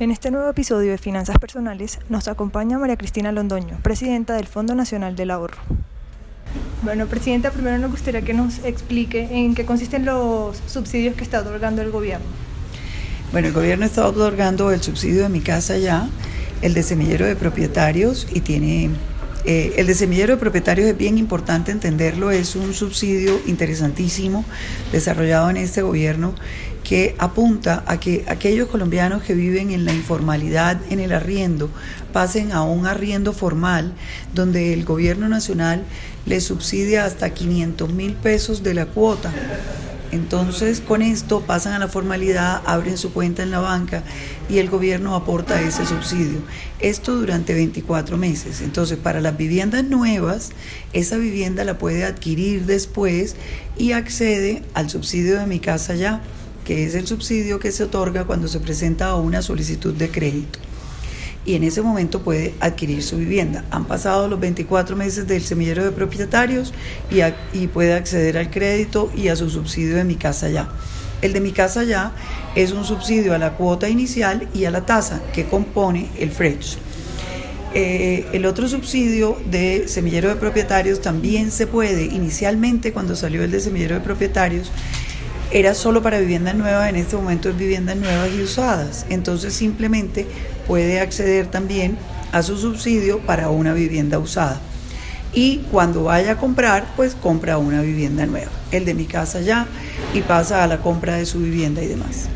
En este nuevo episodio de Finanzas Personales nos acompaña María Cristina Londoño, presidenta del Fondo Nacional del Ahorro. Bueno, Presidenta, primero nos gustaría que nos explique en qué consisten los subsidios que está otorgando el gobierno. Bueno, el gobierno está otorgando el subsidio de mi casa ya, el de semillero de propietarios y tiene... Eh, el de semillero de propietarios es bien importante entenderlo, es un subsidio interesantísimo desarrollado en este gobierno que apunta a que aquellos colombianos que viven en la informalidad, en el arriendo, pasen a un arriendo formal donde el gobierno nacional les subsidia hasta 500 mil pesos de la cuota. Entonces, con esto pasan a la formalidad, abren su cuenta en la banca y el gobierno aporta ese subsidio. Esto durante 24 meses. Entonces, para las viviendas nuevas, esa vivienda la puede adquirir después y accede al subsidio de mi casa ya que es el subsidio que se otorga cuando se presenta una solicitud de crédito. Y en ese momento puede adquirir su vivienda. Han pasado los 24 meses del semillero de propietarios y, y puede acceder al crédito y a su subsidio de mi casa ya. El de mi casa ya es un subsidio a la cuota inicial y a la tasa que compone el FRECH. Eh, el otro subsidio de semillero de propietarios también se puede, inicialmente cuando salió el de semillero de propietarios, era solo para viviendas nuevas, en este momento es viviendas nuevas y usadas. Entonces simplemente puede acceder también a su subsidio para una vivienda usada. Y cuando vaya a comprar, pues compra una vivienda nueva, el de mi casa ya, y pasa a la compra de su vivienda y demás.